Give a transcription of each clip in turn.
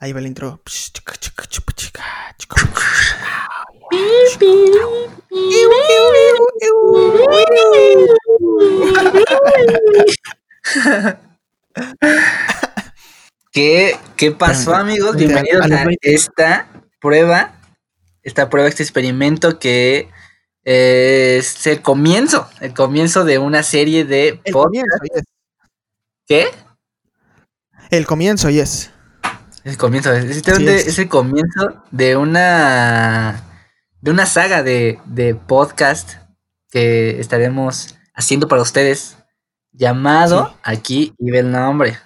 Ahí va el intro. ¿Qué, ¿Qué pasó, amigos? Bienvenidos a esta prueba, esta prueba, este experimento que es el comienzo, el comienzo de una serie de yes. ¿Qué? El comienzo, yes. Es el comienzo, es, literalmente es. es el comienzo de una de una saga de, de podcast que estaremos haciendo para ustedes llamado Sí. Aquí iba el nombre.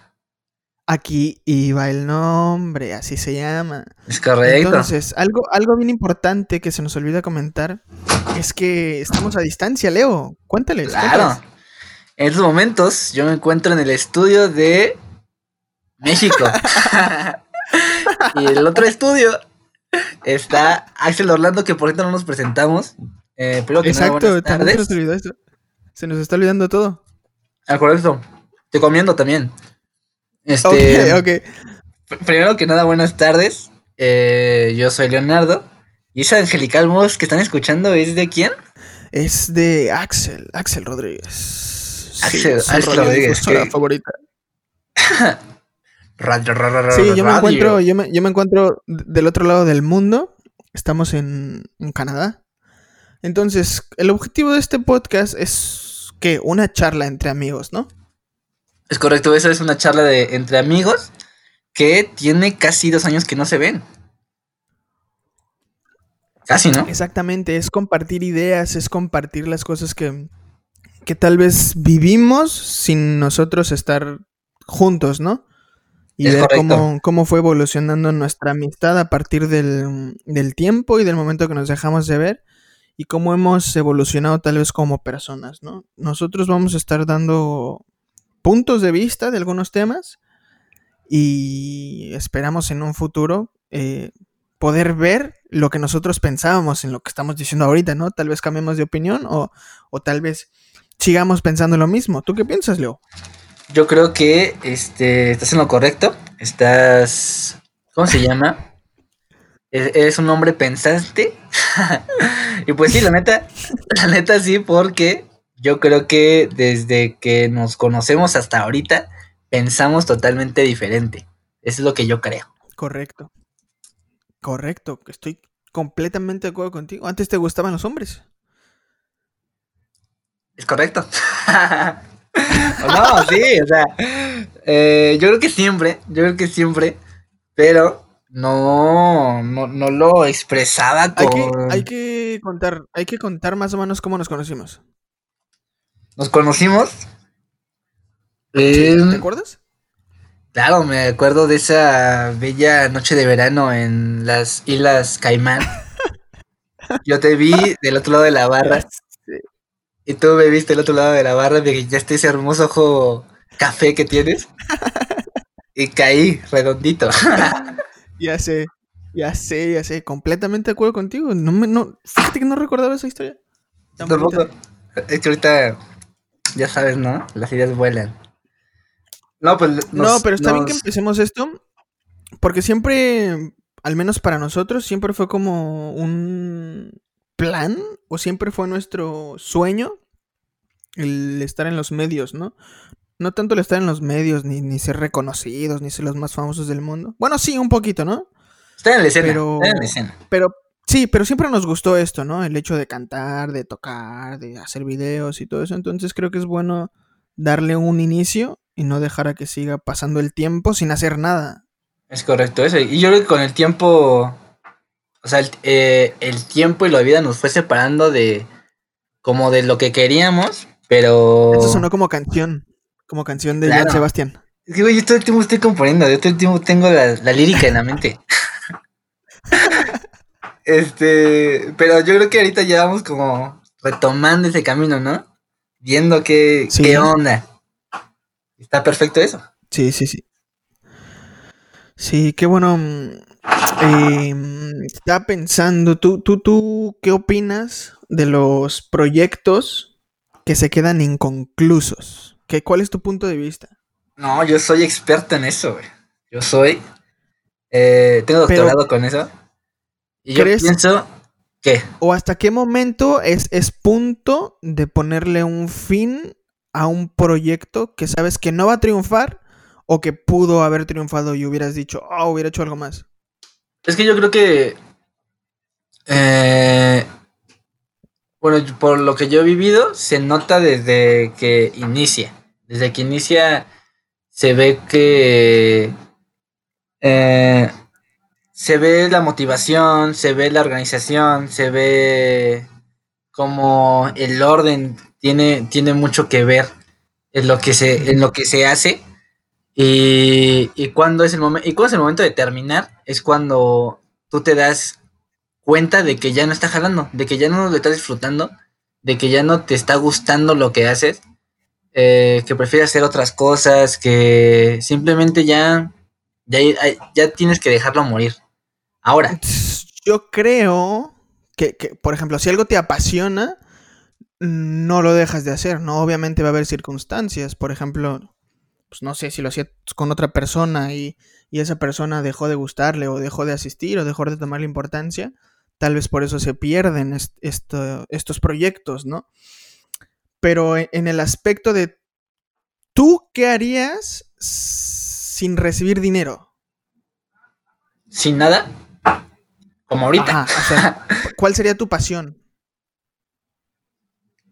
Aquí iba el nombre, así se llama. Es correcto. Entonces, algo, algo bien importante que se nos olvida comentar es que estamos a distancia, Leo. Cuéntales. Claro. cuéntales. En estos momentos yo me encuentro en el estudio de México. y el otro estudio está Axel Orlando, que por cierto no nos presentamos. Eh, que Exacto, también se nos olvidó eso. Se nos está olvidando todo. Ah, correcto. Te comiendo también. Este, Ok, ok. pr- Primero que nada, buenas tardes. Eh, yo soy Leonardo. Y esa angelical voz que están escuchando es de quién? Es de Axel, Axel Rodríguez. Axel- Axel Rodríguez, radiodifusora ¿qué? favorita. Radio, Sí, yo me encuentro, yo me, yo me encuentro del otro lado del mundo. Estamos en, en Canadá. Entonces, el objetivo de este podcast es que una charla entre amigos, ¿no? Es correcto, esa es una charla de entre amigos que tiene casi dos años que no se ven. Casi, ¿no? Exactamente, es compartir ideas, es compartir las cosas que, que tal vez vivimos sin nosotros estar juntos, ¿no? Y Es ver cómo, cómo fue evolucionando nuestra amistad a partir del, del tiempo y del momento que nos dejamos de ver y cómo hemos evolucionado tal vez como personas, ¿no? Nosotros vamos a estar dando puntos de vista de algunos temas y esperamos en un futuro eh, poder ver lo que nosotros pensábamos en lo que estamos diciendo ahorita, ¿no? Tal vez cambiemos de opinión o, o tal vez sigamos pensando lo mismo. ¿Tú qué piensas, Leo? Yo creo que este, estás en lo correcto. Estás. ¿Cómo se llama? E- Eres un hombre pensante. y pues sí, la neta, la neta sí, porque yo creo que desde que nos conocemos hasta ahorita, pensamos totalmente diferente. Eso es lo que yo creo. Correcto. Correcto, estoy completamente de acuerdo contigo. Antes te gustaban los hombres. Es correcto. no, sí, o sea, eh, yo creo que siempre, yo creo que siempre, pero no, no, no lo expresaba Hay que, con... hay que contar, hay que contar más o menos cómo nos conocimos. Nos conocimos. ¿Te acuerdas? Claro, me acuerdo de esa bella noche de verano en las Islas Caimán. Yo te vi del otro lado de la barra y tú me viste del otro lado de la barra, me guiñaste ese hermoso ojo café que tienes y caí redondito. Ya sé, ya sé, ya sé, completamente de acuerdo contigo. No me, no, fíjate que no recordaba esa historia. Tampoco-. Es que ahorita, ya sabes, ¿no? Las ideas vuelan. No, pues. no, nos- pero está bien que empecemos esto, porque siempre, al menos para nosotros, siempre fue como un plan, o siempre fue nuestro sueño el estar en los medios, ¿no? No tanto el estar en los medios, ni, ni ser reconocidos, ni ser los más famosos del mundo. Bueno, sí, un poquito, ¿no? Está en la escena. pero- Está en la escena. Pero sí, pero siempre nos gustó esto, ¿no? El hecho de cantar, de tocar, de hacer videos y todo eso. Entonces creo que es bueno darle un inicio y no dejar a que siga pasando el tiempo sin hacer nada. Es correcto eso. Y yo creo que con el tiempo. O sea, el, eh, el tiempo y la vida nos fue separando de. Como de lo que queríamos, pero. Eso sonó como canción, como canción de Claro. Joan Sebastián. Es que, güey, yo todo el tiempo estoy componiendo. Yo todo el tiempo tengo la, la lírica en la mente. este. Pero yo creo que ahorita ya vamos como retomando ese camino, ¿no? Viendo qué, Sí. qué onda. Está perfecto eso. Sí, sí, sí. Sí, qué bueno. Eh, estaba pensando, ¿tú, tú, tú, ¿qué opinas de los proyectos que se quedan inconclusos? ¿Qué, ¿Cuál es tu punto de vista? No, yo soy experto en eso, güey. Yo soy Eh, tengo doctorado con eso. Y yo pienso que... ¿O hasta qué momento es, es punto de ponerle un fin a un proyecto que sabes que no va a triunfar o que pudo haber triunfado y hubieras dicho, oh, hubiera hecho algo más? Es que yo creo que... Eh, bueno, por lo que yo he vivido, se nota desde que inicia. Desde que inicia se ve que eh, se ve la motivación, se ve la organización, se ve como el orden tiene, tiene mucho que ver en lo que se, en lo que se hace. Y, y cuando es el momento, y cuando es el momento de terminar, es cuando tú te das cuenta de que ya no está jalando, de que ya no lo estás disfrutando, de que ya no te está gustando lo que haces, eh, que prefieres hacer otras cosas, que simplemente ya ya, tienes que dejarlo morir. Ahora. Yo creo que, por ejemplo, si algo te apasiona, no lo dejas de hacer, ¿no? Obviamente va a haber circunstancias. Por ejemplo, pues no sé si lo hacías con otra persona y, esa persona dejó de gustarle o dejó de asistir o dejó de tomarle importancia, tal vez por eso se pierden estos proyectos, ¿no? Pero e, en el aspecto de, ¿tú qué harías sin recibir dinero. ¿Sin nada? Como ahorita. ¿Cuál sería tu pasión?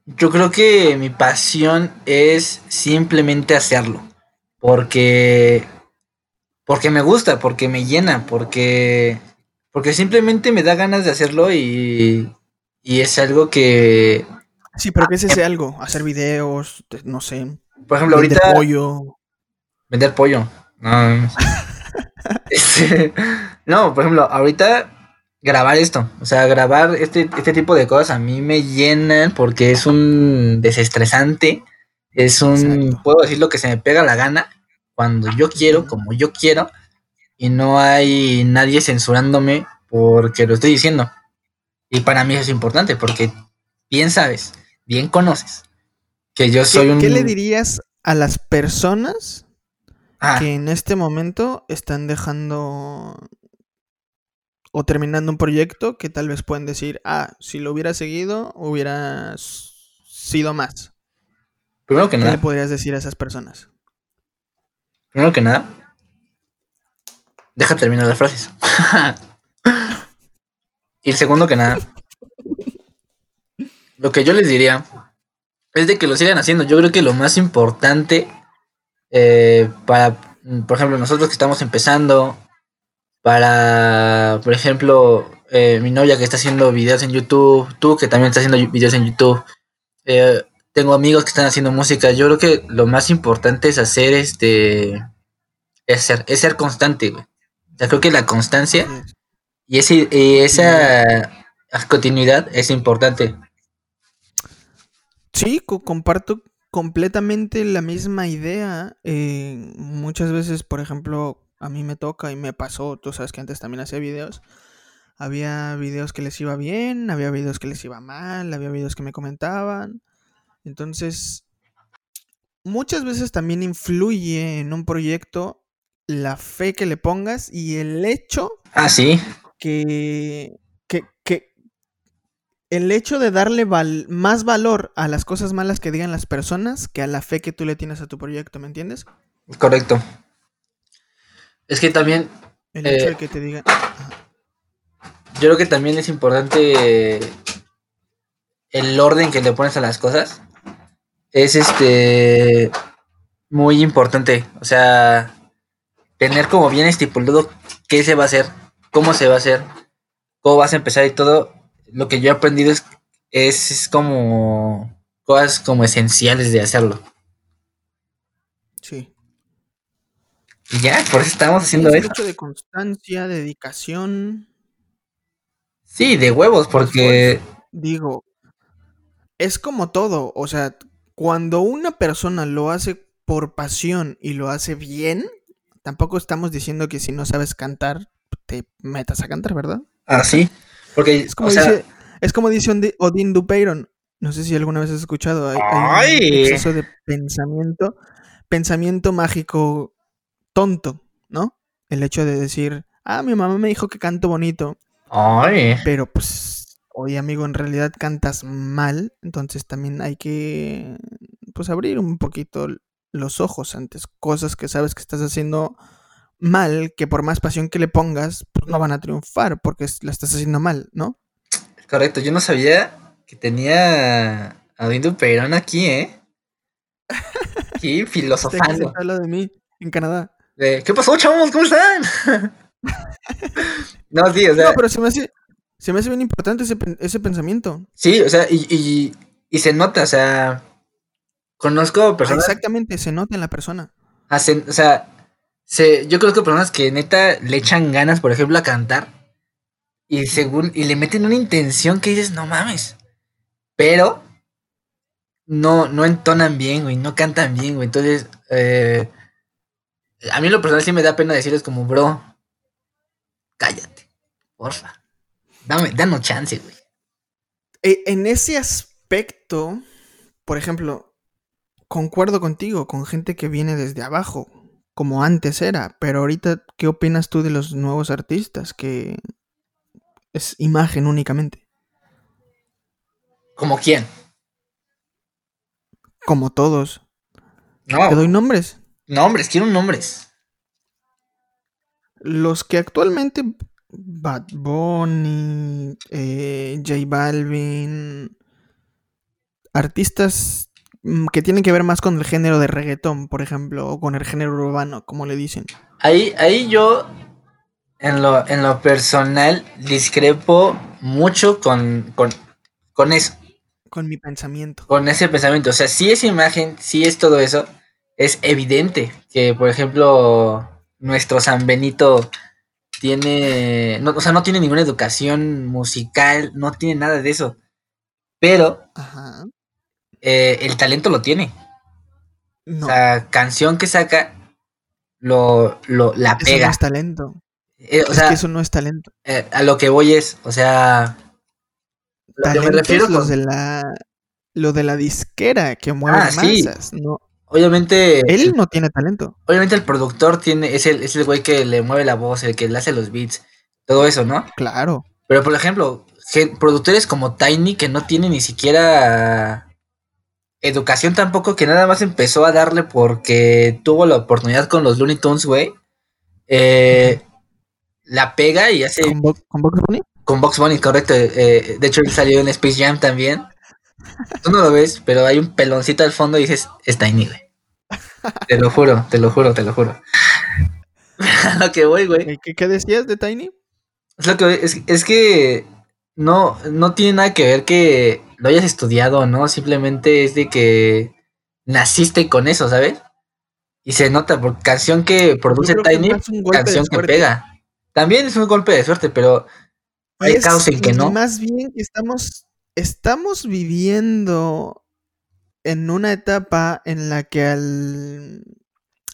Yo creo que mi pasión es simplemente hacerlo. Porque. Porque me gusta, porque me llena, porque. Porque simplemente me da ganas de hacerlo y. Y es algo que. Sí, pero ¿qué es ese algo? Hacer videos, no sé. Por ejemplo, ahorita. Pollo. Vender pollo. No, este, no, por ejemplo, ahorita grabar esto, o sea, grabar este, este tipo de cosas a mí me llenan porque es un desestresante, es un, puedo decir lo que se me pega la gana, cuando yo quiero, como yo quiero, y no hay nadie censurándome porque lo estoy diciendo. Y para mí eso es importante porque bien sabes, bien conoces que yo soy un... ¿Qué le dirías a las personas Ah. que en este momento están dejando o terminando un proyecto que tal vez pueden decir, ah, si lo hubiera seguido, hubiera sido más. Primero que ¿Qué nada. le podrías decir a esas personas? Primero que nada, deja terminar las frases. y segundo que nada, lo que yo les diría es de que lo sigan haciendo. Yo creo que lo más importante eh, para, por ejemplo, nosotros que estamos empezando, para, por ejemplo, eh, mi novia que está haciendo videos en YouTube, tú que también estás haciendo videos en YouTube, eh, tengo amigos que están haciendo música, yo creo que lo más importante es hacer este, es ser, es ser constante, güey. creo que la constancia y, ese, y esa continuidad es importante. Sí, comparto completamente la misma idea. Eh, muchas veces, por ejemplo, a mí me toca y me pasó, tú sabes que antes también hacía videos. Había videos que les iba bien, había videos que les iba mal, había videos que me comentaban. Entonces, muchas veces también influye en un proyecto la fe que le pongas y el hecho ah, ¿sí? que, que, el hecho de darle más valor a las cosas malas que digan las personas que a la fe que tú le tienes a tu proyecto, ¿me entiendes? Correcto. Es que también... El hecho de eh, que te digan... Yo creo que también es importante el orden que le pones a las cosas. Es este... Muy importante. O sea, tener como bien estipulado qué se va a hacer, cómo se va a hacer, cómo vas a empezar y todo lo que yo he aprendido es, es, como cosas como esenciales de hacerlo. Sí. Y ya, por eso estamos haciendo esto. Mucho de constancia, dedicación. Sí, de huevos, porque. digo, es como todo. O sea, cuando una persona lo hace por pasión y lo hace bien, tampoco estamos diciendo que si no sabes cantar, te metas a cantar, ¿verdad? Ah, sí. Porque, es como, dice, es como dice Odin Dupeyron. No sé si alguna vez has escuchado. Hay, un exceso de pensamiento, pensamiento mágico tonto, ¿no? El hecho de decir, ah, mi mamá me dijo que canto bonito. Ay. Pero pues, oye amigo, en realidad cantas mal, entonces también hay que, pues, abrir un poquito los ojos antes cosas que sabes que estás haciendo mal, que por más pasión que le pongas, pues no van a triunfar porque la estás haciendo mal, ¿no? Correcto, yo no sabía que tenía a Dindu Perón aquí, ¿eh? Aquí filosofando. habla de mí en Canadá. ¿Qué pasó, chavos? ¿Cómo están? no, sí, o sea. No, pero se me hace, se me hace bien importante ese, ese pensamiento. Sí, o sea, y, y, y, se nota, o sea. Conozco personas. exactamente, se nota en la persona. Hacen, o sea, se, yo conozco personas que neta le echan ganas, por ejemplo, a cantar. Y según. Y le meten una intención que dices, no mames. Pero. No, no entonan bien, güey. No cantan bien, güey. Entonces. Eh, a mí lo personal sí me da pena decirles como, bro, cállate, porfa. Dame, danos chance, güey. E, en ese aspecto, por ejemplo, concuerdo contigo, con gente que viene desde abajo, como antes era, pero ahorita, ¿qué opinas tú de los nuevos artistas? Que es imagen únicamente. ¿Como quién? Como todos. No. ¿Te doy nombres? Nombres, quiero nombres. Los que actualmente Bad Bunny, eh, J Balvin, artistas mm, que tienen que ver más con el género de reggaetón, por ejemplo, o con el género urbano, como le dicen. Ahí, ahí yo, en lo, en lo personal, discrepo mucho con, con, con eso. Con mi pensamiento. Con ese pensamiento. O sea, si es imagen, si es todo eso, es evidente que, por ejemplo, nuestro San Benito tiene, no, o sea, no tiene ninguna educación musical, no tiene nada de eso, pero eh, el talento lo tiene. O sea, canción que saca, lo, lo la pega. Eso no es talento. Eh, o sea, eso no es talento. Eh, a lo que voy es, o sea, lo me refiero los de la lo de la disquera que mueve ah, masas, no Obviamente. Él no tiene talento. Obviamente el productor tiene, es el, es el güey que le mueve la voz, el que le hace los beats, todo eso, ¿no? Claro. Pero por ejemplo, productores como Tiny que no tiene ni siquiera educación tampoco, que nada más empezó a darle porque tuvo la oportunidad con los Looney Tunes, güey. Eh, la pega y hace. ¿Con, Box Bunny? Con Box Bunny, correcto. Eh, de hecho, él salió en Space Jam también. Tú no lo ves, pero hay un peloncito al fondo y dices, es Tiny, güey. Te lo juro, te lo juro, te lo juro. lo que voy, güey. ¿Qué, decías de Tiny? Es, lo que es, que no, no tiene nada que ver que lo hayas estudiado, ¿no? Simplemente es de que naciste con eso, ¿sabes? Y se nota, por canción que produce Tiny, canción que pega. También es un golpe de suerte, pero hay casos en que no. Más bien estamos estamos viviendo en una etapa en la que al,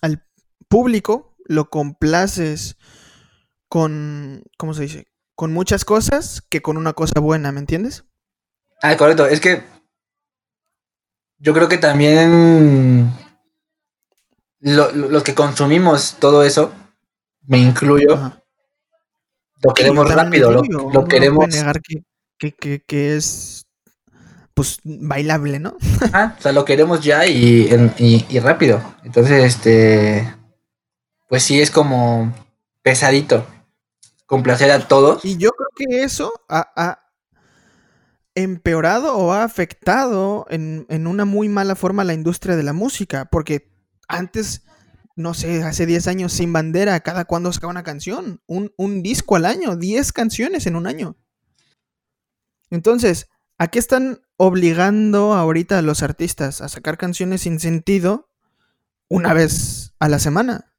al público lo complaces con, ¿cómo se dice? Con muchas cosas que con una cosa buena, ¿me entiendes? Ah, correcto. Es que yo creo que también los que consumimos todo eso, me incluyo, lo queremos rápido, lo, queremos que, es pues bailable, ¿no? ah, o sea, lo queremos ya y, y, rápido. Entonces, este, pues sí es como pesadito complacer a todos. Y yo creo que eso ha, empeorado o ha afectado en, en, una muy mala forma la industria de la música, porque antes, no sé, hace 10 años sin bandera, cada cuando sacaba una canción, un, un disco al año, 10 canciones en un año. Entonces, ¿a qué están obligando ahorita a los artistas a sacar canciones sin sentido una vez a la semana?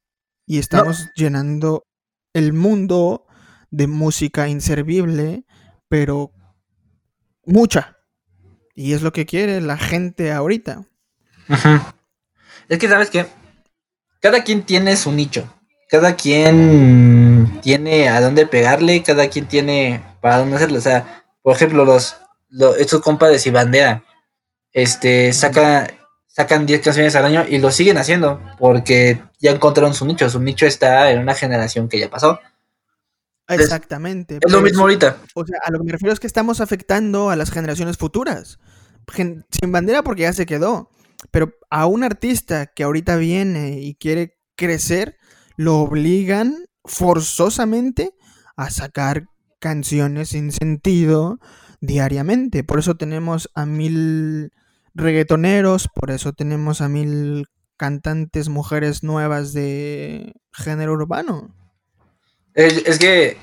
Y estamos llenando el mundo de música inservible, pero mucha. Y es lo que quiere la gente ahorita. Es que, ¿sabes qué? Cada quien tiene su nicho. Cada quien tiene a dónde pegarle, cada quien tiene para dónde hacerlo. O sea, por ejemplo, los, estos compas de Cibandera, este, saca, sacan 10 canciones al año y lo siguen haciendo porque ya encontraron su nicho. Su nicho está en una generación que ya pasó. Exactamente. Es lo mismo ahorita. O sea, a lo que me refiero es que estamos afectando a las generaciones futuras. sin bandera porque ya se quedó. Pero a un artista que ahorita viene y quiere crecer, lo obligan forzosamente a sacar canciones sin sentido diariamente. Por eso tenemos a mil reggaetoneros, por eso tenemos a mil cantantes mujeres nuevas de género urbano. Es, que.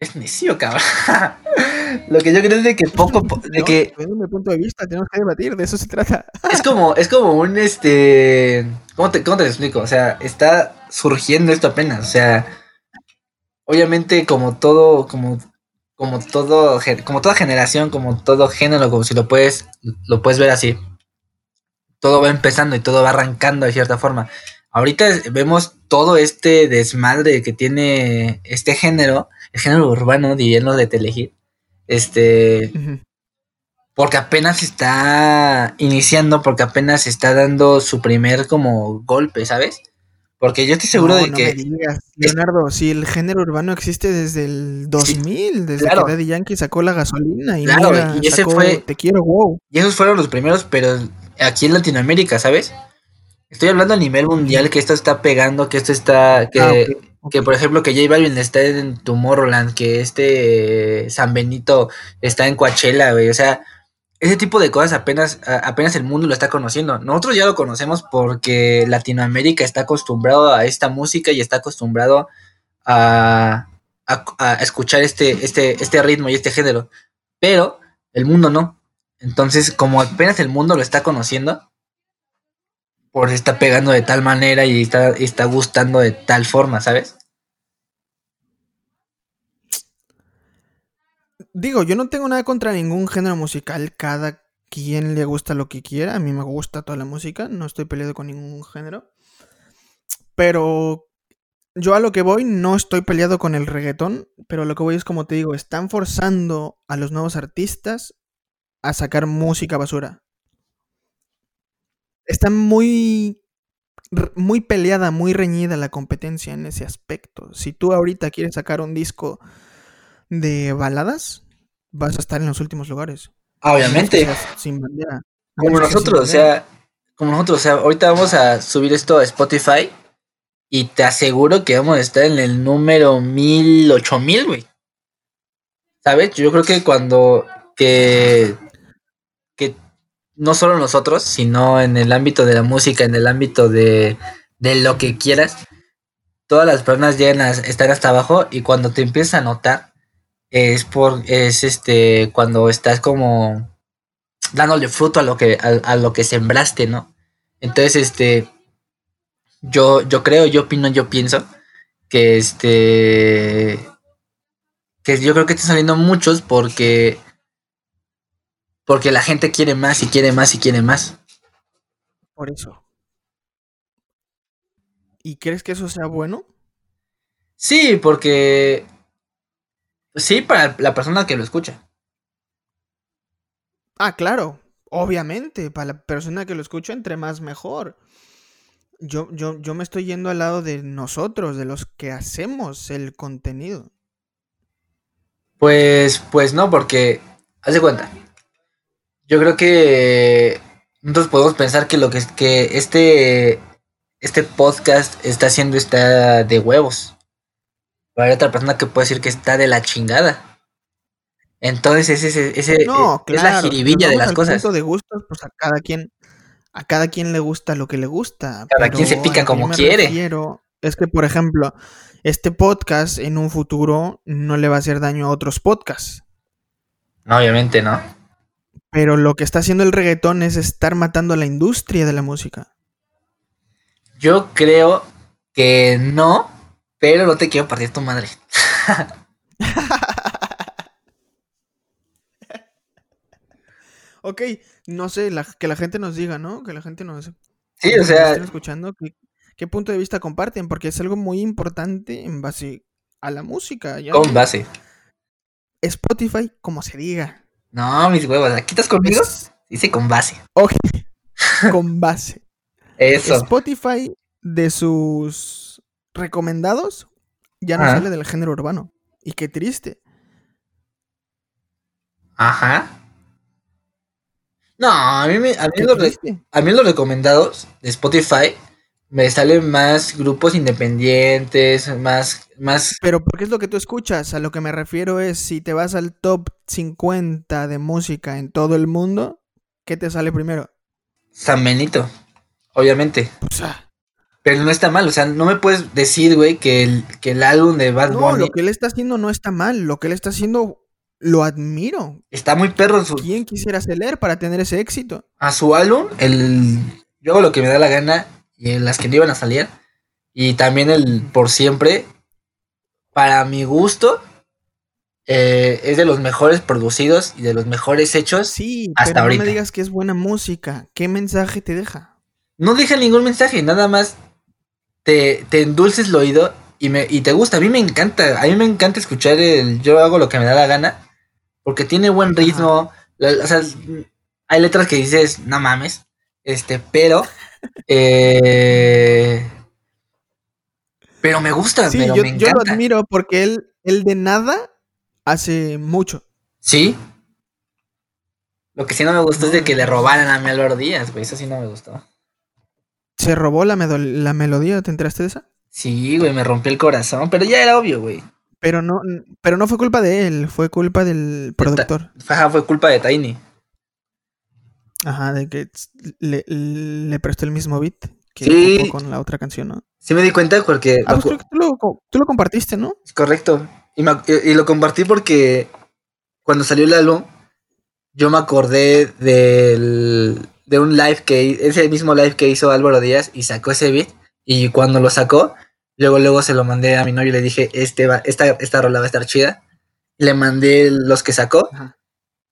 Es necio, cabrón. Lo que yo creo es de que poco. De que. Desde mi punto de vista, tenemos que debatir, de eso se trata. Es como, es como un este. ¿Cómo te, cómo te explico? O sea, está surgiendo esto apenas. O sea. Obviamente, como todo. Como como todo como toda generación, como todo género, como si lo puedes lo puedes ver así. Todo va empezando y todo va arrancando de cierta forma. Ahorita vemos todo este desmadre que tiene este género, el género urbano, dirían de Telehit. Este porque apenas está iniciando, porque apenas está dando su primer como golpe, ¿sabes? Porque yo estoy seguro de que. Leonardo, si el género urbano existe desde el 2000, desde que Daddy Yankee sacó la gasolina y, claro, y ese fue. Te quiero, wow. Y esos fueron los primeros, pero aquí en Latinoamérica, ¿sabes? Estoy hablando a nivel mundial que esto está pegando, que esto está. Que, ah, que por ejemplo, que J Balvin está en Tomorrowland, que este San Benito está en Coachella, güey. O sea, ese tipo de cosas apenas, apenas el mundo lo está conociendo. Nosotros ya lo conocemos porque Latinoamérica está acostumbrado a esta música y está acostumbrado a, escuchar este, este, este ritmo y este género. Pero el mundo no. Entonces, como apenas el mundo lo está conociendo, por está pegando de tal manera y está, está gustando de tal forma, ¿sabes? Digo, yo no tengo nada contra ningún género musical. Cada quien le gusta lo que quiera. A mí me gusta toda la música. No estoy peleado con ningún género. Pero yo a lo que voy no estoy peleado con el reggaetón. Pero lo que voy es como te digo, están forzando a los nuevos artistas a sacar música basura. Está muy muy peleada, muy reñida la competencia en ese aspecto. Si tú ahorita quieres sacar un disco de baladas, vas a estar en los últimos lugares. Ah, obviamente. Sin bandera. Como nosotros, o sea, como nosotros, o sea, ahorita vamos a subir esto a Spotify y te aseguro que vamos a estar en el número mil, ocho mil, güey. ¿Sabes? Yo creo que cuando que que no solo nosotros, sino en el ámbito de la música, en el ámbito de, de lo que quieras, todas las personas llegan a estar hasta abajo y cuando te empiezas a notar es por es este cuando estás como dándole fruto a lo que a, lo que sembraste, ¿no? Entonces, este yo yo creo, yo opino, yo pienso que este que yo creo que están saliendo muchos porque porque la gente quiere más y quiere más y quiere más. Por eso. ¿Y crees que eso sea bueno? Sí, porque Sí, para la persona que lo escucha. Ah, claro, obviamente, para la persona que lo escucha, entre más mejor. Yo, yo, yo me estoy yendo al lado de nosotros, de los que hacemos el contenido. Pues, pues no, porque, haz de cuenta. Yo creo que nosotros podemos pensar que lo que, que este, este podcast está haciendo está de huevos hay otra persona que puede decir que está de la chingada. Entonces ese, ese, ese es la jiribilla de las cosas. de gustos, pues a cada quien, a cada quien le gusta lo que le gusta. Cada quien se pica como quiere. es que, por ejemplo, este podcast en un futuro no le va a hacer daño a otros podcasts. No, obviamente no. Pero lo que está haciendo el reggaetón es estar matando a la industria de la música. Yo creo que no, pero no te quiero partir tu madre. ok, no sé, que la gente nos diga, ¿no? Que la gente nos... Sí, o sea... Estén escuchando, ¿qué, punto de vista comparten? Porque es algo muy importante en base a la música. Con base. Spotify, como se diga. No, mis huevos, ¿aquí estás conmigo? Dice con base. Ok, con base. Eso. Spotify de sus recomendados Ya no Ah. sale del género urbano. Y qué triste. Ajá. No, a mí, me, a, mí los a mí los recomendados de Spotify me salen más grupos independientes, más, más Pero porque es lo que tú escuchas. A lo que me refiero es si te vas al top 50 de música en todo el mundo, ¿qué te sale primero? San Benito, obviamente. Pues, ah, Pero no está mal, o sea, no me puedes decir, güey, que el, que el álbum de Bad no, Bunny lo que él está haciendo no está mal. Lo que él está haciendo lo admiro. está muy perro en su, ¿Quién quisiera él para tener ese éxito? a su álbum, el yo hago lo que me da la gana y en las que no iban a salir y también el por siempre para mi gusto eh, es de los mejores producidos y de los mejores hechos. Sí, Hasta pero no ahorita. me digas que es buena música. ¿Qué mensaje te deja? No deja ningún mensaje, nada más te, te endulces el oído y, me, y te gusta. A mí me encanta, a mí me encanta escuchar el yo hago lo que me da la gana porque tiene buen ritmo. la- o sea, hay letras que dices, no mames, este, pero... eh, pero me gusta, Sí, pero yo, me yo lo admiro porque él, él de nada hace mucho. Sí. Lo que sí no me gustó es de que le robaran a Melor Díaz, güey. Eso sí no me gustó. Se robó la, la melodía, ¿te enteraste de esa? Sí, güey, me rompió el corazón, pero ya era obvio, güey. Pero no, pero no fue culpa de él, fue culpa del productor. Ajá, fue culpa de Tiny. Ajá, de que le, le prestó el mismo beat que Sí. con la otra canción, ¿no? Sí me di cuenta porque... Ah, pues creo que tú lo, tú lo compartiste, ¿no? Correcto. Y, me ac- y- y lo compartí porque cuando salió el álbum, yo me acordé del, de un live que ese mismo live que hizo Álvaro Díaz y sacó ese beat. Y cuando lo sacó, luego luego se lo mandé a mi novio y le dije, este va, esta, esta rola va a estar chida. Le mandé los que sacó. Ajá.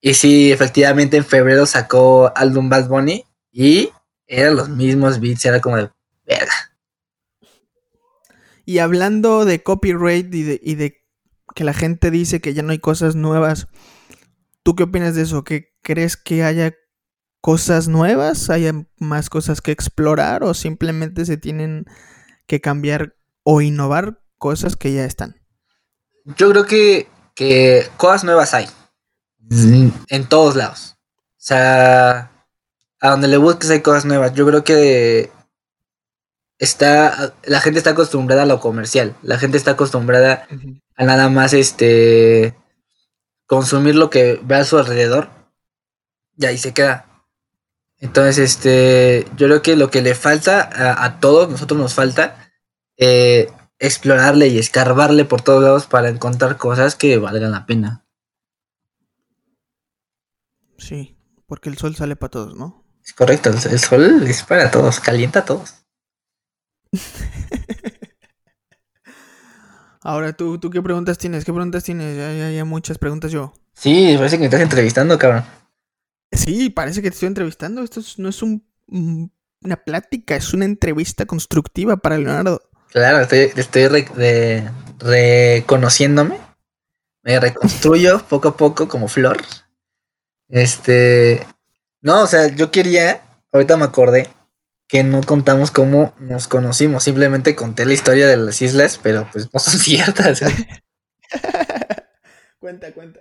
Y sí, efectivamente en febrero sacó álbum Bad Bunny y eran los mismos beats, era como de verga. Y hablando de copyright y de, y de que la gente dice que ya no hay cosas nuevas, ¿tú qué opinas de eso? ¿Que crees que haya cosas nuevas? ¿Haya más cosas que explorar? ¿O simplemente se tienen que cambiar o innovar cosas que ya están? Yo creo que, que cosas nuevas hay. En todos lados. O sea, a donde le busques hay cosas nuevas. Yo creo que está. La gente está acostumbrada a lo comercial. La gente está acostumbrada a nada más este. consumir lo que ve a su alrededor. Y ahí se queda. Entonces, este. Yo creo que lo que le falta a, a todos, nosotros nos falta. eh, explorarle y escarbarle por todos lados para encontrar cosas que valgan la pena. Sí, porque el sol sale para todos, ¿no? Es correcto, el, el sol es para todos, calienta a todos. Ahora, ¿tú, ¿tú qué preguntas tienes? ¿Qué preguntas tienes? Ya, ya, ya muchas preguntas yo. Sí, parece que me estás entrevistando, cabrón. Sí, parece que te estoy entrevistando. Esto es- no es un- un- una plática, es una entrevista constructiva para Leonardo. Claro, estoy, estoy re- reconociéndome. Me reconstruyo poco a poco como flor. Este. No, o sea, yo quería. Ahorita me acordé que no contamos cómo nos conocimos. Simplemente conté la historia de las islas, pero pues no son ciertas. cuenta, cuenta.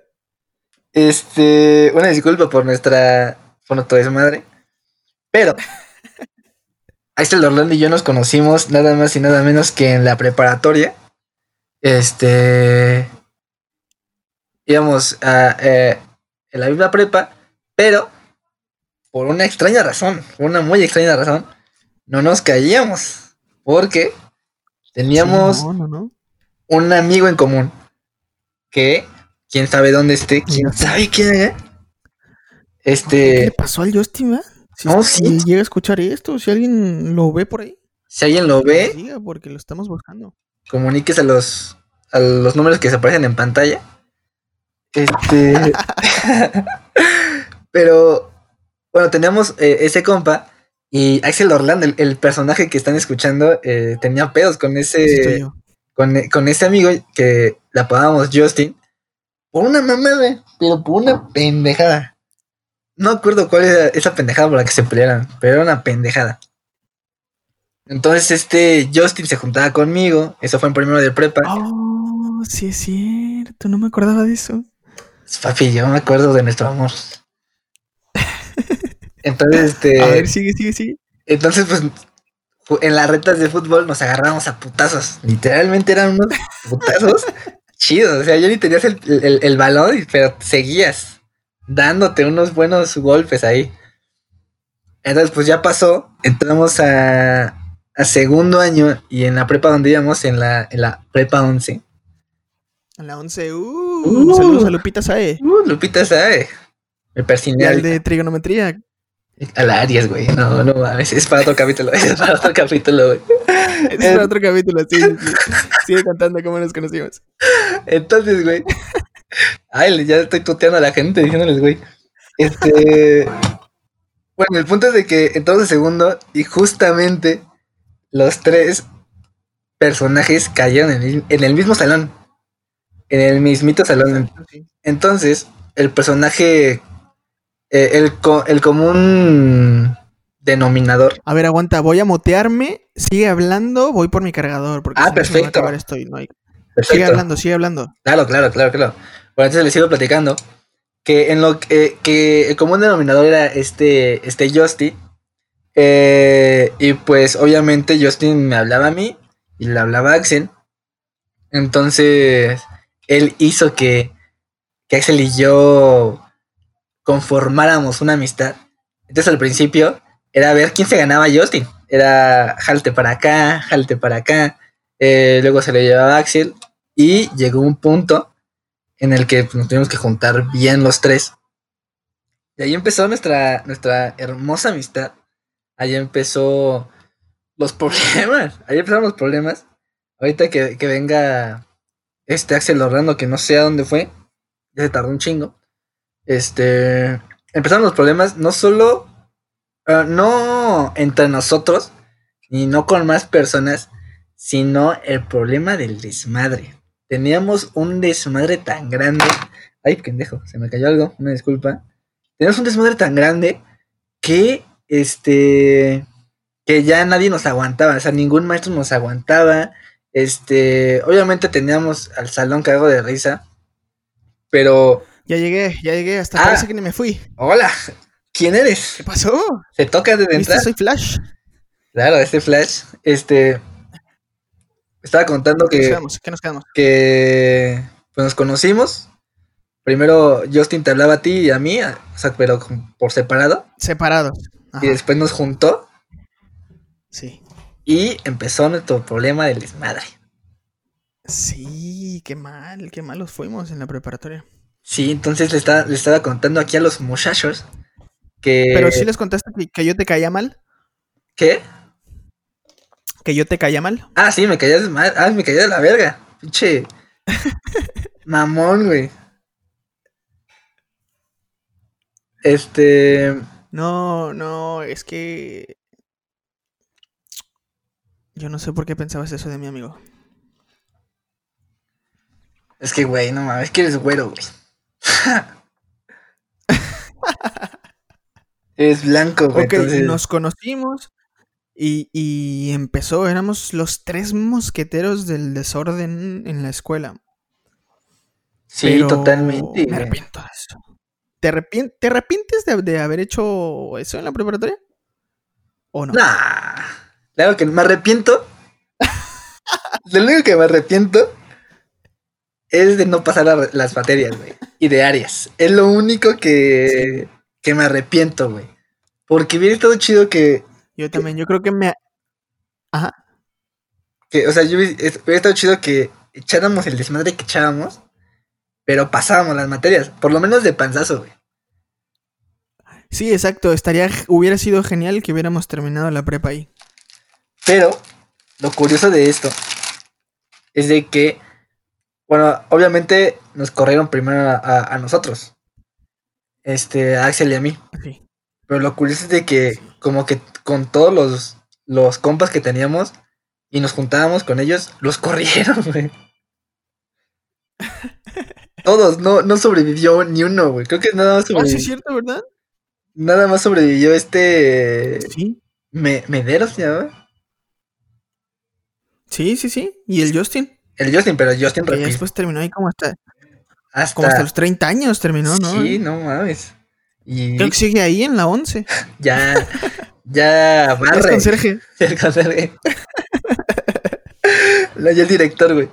Este. Una disculpa por nuestra. Por nuestro desmadre. Pero. Axel Orlando y yo nos conocimos nada más y nada menos que en la preparatoria. Este. Íbamos a, eh, en la misma prepa, pero por una extraña razón, por una muy extraña razón, no nos caíamos. Porque teníamos Sí, no, no, no. un amigo en común que quién sabe dónde esté, quién sabe quién es. ¿Qué le Este, pasó al Justin, va? Si, No, si sí. llega a escuchar esto, si alguien lo ve por ahí, si alguien lo ve, diga, porque lo estamos buscando. comuníquese a los a los números que se aparecen en pantalla. Este, pero bueno, teníamos eh, ese compa y Axel Orlando, el, el personaje que están escuchando, eh, tenía pedos con Ese con, con ese amigo que le apodábamos Justin por una mamada, pero por una pendejada. No acuerdo cuál era esa pendejada por la que se pelearan, pero era una pendejada. Entonces este Justin se juntaba conmigo, eso fue en primero de prepa. Oh, sí es cierto, no me acordaba de eso. Papi, yo me acuerdo de nuestro amor. Entonces, este. A ver, sigue, sigue, sigue. Entonces, pues, en las retas de fútbol nos agarramos a putazos. Literalmente eran unos putazos chidos. O sea, yo ni tenías el, el, el balón, pero seguías dándote unos buenos golpes ahí. Entonces, pues ya pasó. Entramos a, a segundo año y en la prepa donde íbamos, en la, en la prepa 11. En la 11, uh, saludos a Lupita Sae. Uh, Lupita Sae. Me persiné. Y al de trigonometría. A la Aries, güey. No, no mames. Es para otro capítulo. Es para otro capítulo, güey. Es para otro capítulo, sí, sí, sí. Sigue contando cómo nos conocimos. Entonces, güey. Ay, ya estoy tuteando a la gente diciéndoles, güey. Este. Bueno, el punto es de que entonces segundo y justamente los tres personajes cayeron en el, mismo salón. En el mismito salón. Entonces, el personaje eh, el, el común denominador. A ver, aguanta, voy a motearme, sigue hablando, voy por mi cargador. Porque ah, perfecto. No esto y no hay... perfecto. Sigue hablando, sigue hablando. Claro, claro, claro, claro. Bueno, entonces les sigo platicando que en lo que, que el común denominador era este, este Justy. Eh, y pues obviamente Justin me hablaba a mí y le hablaba a Axel. Entonces, él hizo que, que Axel y yo conformáramos una amistad. Entonces al principio era ver quién se ganaba a. Era jalte para acá, jalte para acá. Eh, luego se le llevaba Axel y llegó un punto en el que pues, nos tuvimos que juntar bien los tres. Y ahí empezó nuestra, nuestra hermosa amistad. Ahí empezó los problemas. Ahí empezaron los problemas. Ahorita que, que venga este Axel Lorrando, que no sé a dónde fue. Ya se tardó un chingo este, empezaron los problemas no solo, uh, no entre nosotros, ni no con más personas, sino el problema del desmadre. Teníamos un desmadre tan grande. Ay, pendejo, se me cayó algo, una disculpa. Teníamos un desmadre tan grande que, este, que ya nadie nos aguantaba, o sea, ningún maestro nos aguantaba. Este, obviamente teníamos al salón cagado de risa, pero ya llegué, ya llegué, hasta Ah. parece que ni me fui. Hola, ¿quién eres? ¿Qué pasó? ¿Se toca desde entrar? Soy Flash. Claro, este Flash, este, estaba contando ¿Qué nos que, quedamos? ¿Qué nos quedamos? que pues nos conocimos. Primero Justin te hablaba a ti y a mí, o sea, pero por separado. Separados. Y después nos juntó Sí. y empezó nuestro problema del desmadre. Sí, qué mal, qué malos fuimos en la preparatoria. Sí, entonces le estaba, le estaba contando aquí a los muchachos que... Pero sí les contaste que, que yo te caía mal. ¿Qué? Que yo te caía mal. Ah, sí, me caías mal. Ah, me caía de la verga. Pinche... Mamón, güey. Este... No, no, es que. Yo no sé por qué pensabas eso de mi amigo. Es que, güey, no mames, es que eres güero, güey. eres blanco, güey. Ok, entonces- nos conocimos y, y empezó, éramos los tres mosqueteros del desorden en la escuela. Sí, pero totalmente. Me arrepiento de eso. ¿Te, arrepien- ¿te arrepientes de, de haber hecho eso en la preparatoria? ¿O no? Nah, claro que me arrepiento. Lo único que me arrepiento es de no pasar la- las materias, güey. Y de áreas. Es lo único que, que me arrepiento, güey. Porque hubiera estado chido que, Yo también, yo creo que me... Ajá. que o sea, yo hubiera hubiera estado chido que echáramos el desmadre que echábamos, pero pasábamos las materias. Por lo menos de panzazo, güey. Sí, exacto. Estaría, hubiera sido genial que hubiéramos terminado la prepa ahí. Pero lo curioso de esto es de que, bueno, obviamente nos corrieron primero a, a- a nosotros, este, a Axel y a mí. Sí. Pero lo curioso es de que, como que con todos los, los compas que teníamos y nos juntábamos con ellos, los corrieron, güey. Todos, no, no sobrevivió ni uno, güey. Creo que nada más Oh, sí, sobrevivió, es cierto, ¿verdad? nada más sobrevivió este Sí. Me- Medero se llama. Sí, sí, sí. Y el Justin. El Justin, pero el Justin ya repite. después terminó ahí como hasta, Hasta, como hasta los 30 años terminó, ¿no? Sí, no mames. Y Creo que sigue ahí en la 11. ya, ya Es barre. conserje. El conserje. No, ya el director, güey.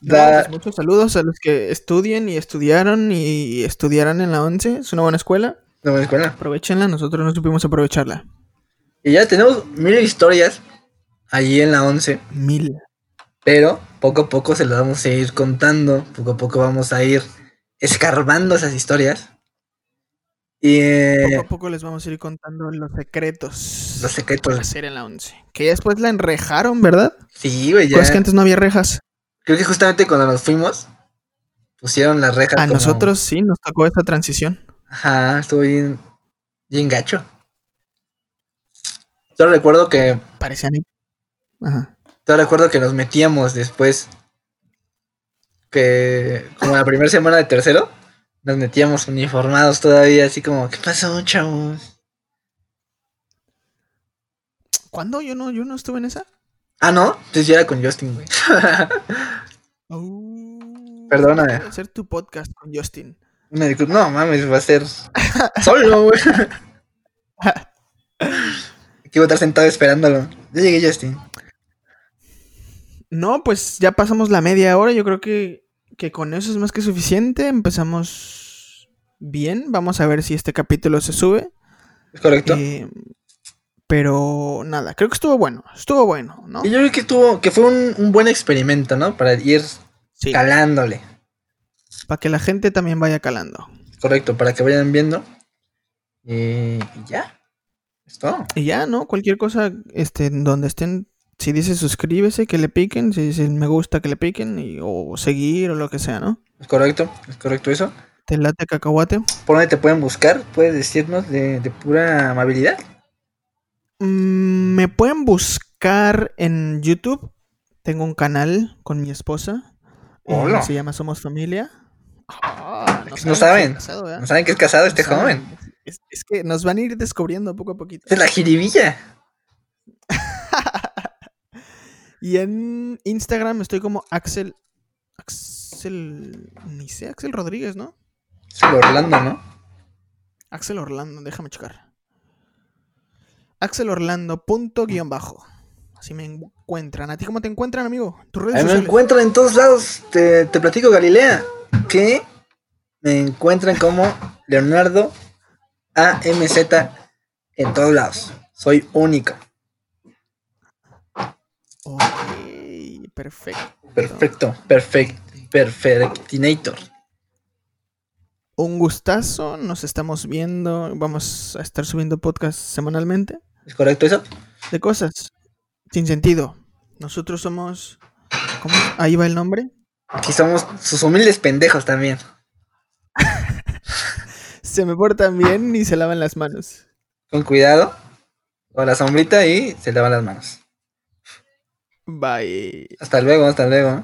No, pues muchos saludos a los que estudien y estudiaron y estudiarán en la 11. Es una buena escuela. no, buena escuela. Aprovechenla, nosotros no supimos aprovecharla. Y ya tenemos mil historias allí en la 11, Mil. pero poco a poco se las vamos a ir contando, poco a poco vamos a ir escarbando esas historias. Y eh, Poco a poco les vamos a ir contando los secretos. los secretos. para hacer en la 11. Que después la enrejaron, ¿verdad? Sí, güey, ya. Pues que antes no había rejas. Creo que justamente cuando nos fuimos, pusieron las rejas. A como- nosotros sí nos tocó esta transición. Ajá, estuvo bien, bien gacho. Yo recuerdo que, Parecían. Ajá. Yo recuerdo que nos metíamos después, que como la primera semana de tercero, nos metíamos uniformados todavía, así como, ¿qué pasó, chavos? ¿Cuándo? Yo no, yo no estuve en esa. Ah, no, entonces yo era con Justin, güey. Uh, Perdóname. voy a hacer tu podcast con Justin. Disculpa, no mames, va a ser solo, güey. Aquí voy a estar sentado esperándolo. Ya llegué, Justin. No, pues ya pasamos la media hora. Yo creo que, que con eso es más que suficiente. Empezamos bien. Vamos a ver si este capítulo se sube. ¿Es correcto? Eh, pero nada, creo que estuvo bueno. Estuvo bueno, ¿no? Y yo creo que tuvo, que fue un, un buen experimento, ¿no? Para ir Sí. calándole. Para que la gente también vaya calando. Correcto, para que vayan viendo. Eh, y ya. Es todo. Y ya, ¿no? Cualquier cosa, este, donde estén, si dice suscríbese, que le piquen, si dice me gusta, que le piquen, y, o seguir, o lo que sea, ¿no? Es correcto, es correcto eso. Te late cacahuate. ¿Por dónde te pueden buscar? ¿Puedes decirnos de, de pura amabilidad? Mm, me pueden buscar en YouTube. Tengo un canal con mi esposa. eh, Hola. se llama Somos Familia. Ah, No saben. casado, ¿verdad? ¿No saben que es casado este saben. joven? Es, es que nos van a ir descubriendo poco a poquito. Es la jiribilla. Y en Instagram estoy como Axel. Axel. Ni sé, Axel Rodríguez, ¿no? Es el Orlando, ¿no? Axel Orlando, déjame checar. Axel Orlando, punto guion bajo. Así me encuentran. ¿A ti cómo te encuentran, amigo? Tus redes me encuentran en todos lados. Te, te platico, Galilea. Que me encuentran como Leonardo AMZ en todos lados. Soy único. Ok, perfecto. Perfecto, perfect, perfectinator. Un gustazo. Nos estamos viendo. Vamos a estar subiendo podcast semanalmente. ¿Es correcto eso? De cosas sin sentido. Nosotros somos. ¿Cómo? Ahí va el nombre. Aquí somos sus humildes pendejos también. Se me portan bien y se lavan las manos. Con cuidado. Con la sombrita y se lavan las manos. Bye. Hasta luego, hasta luego.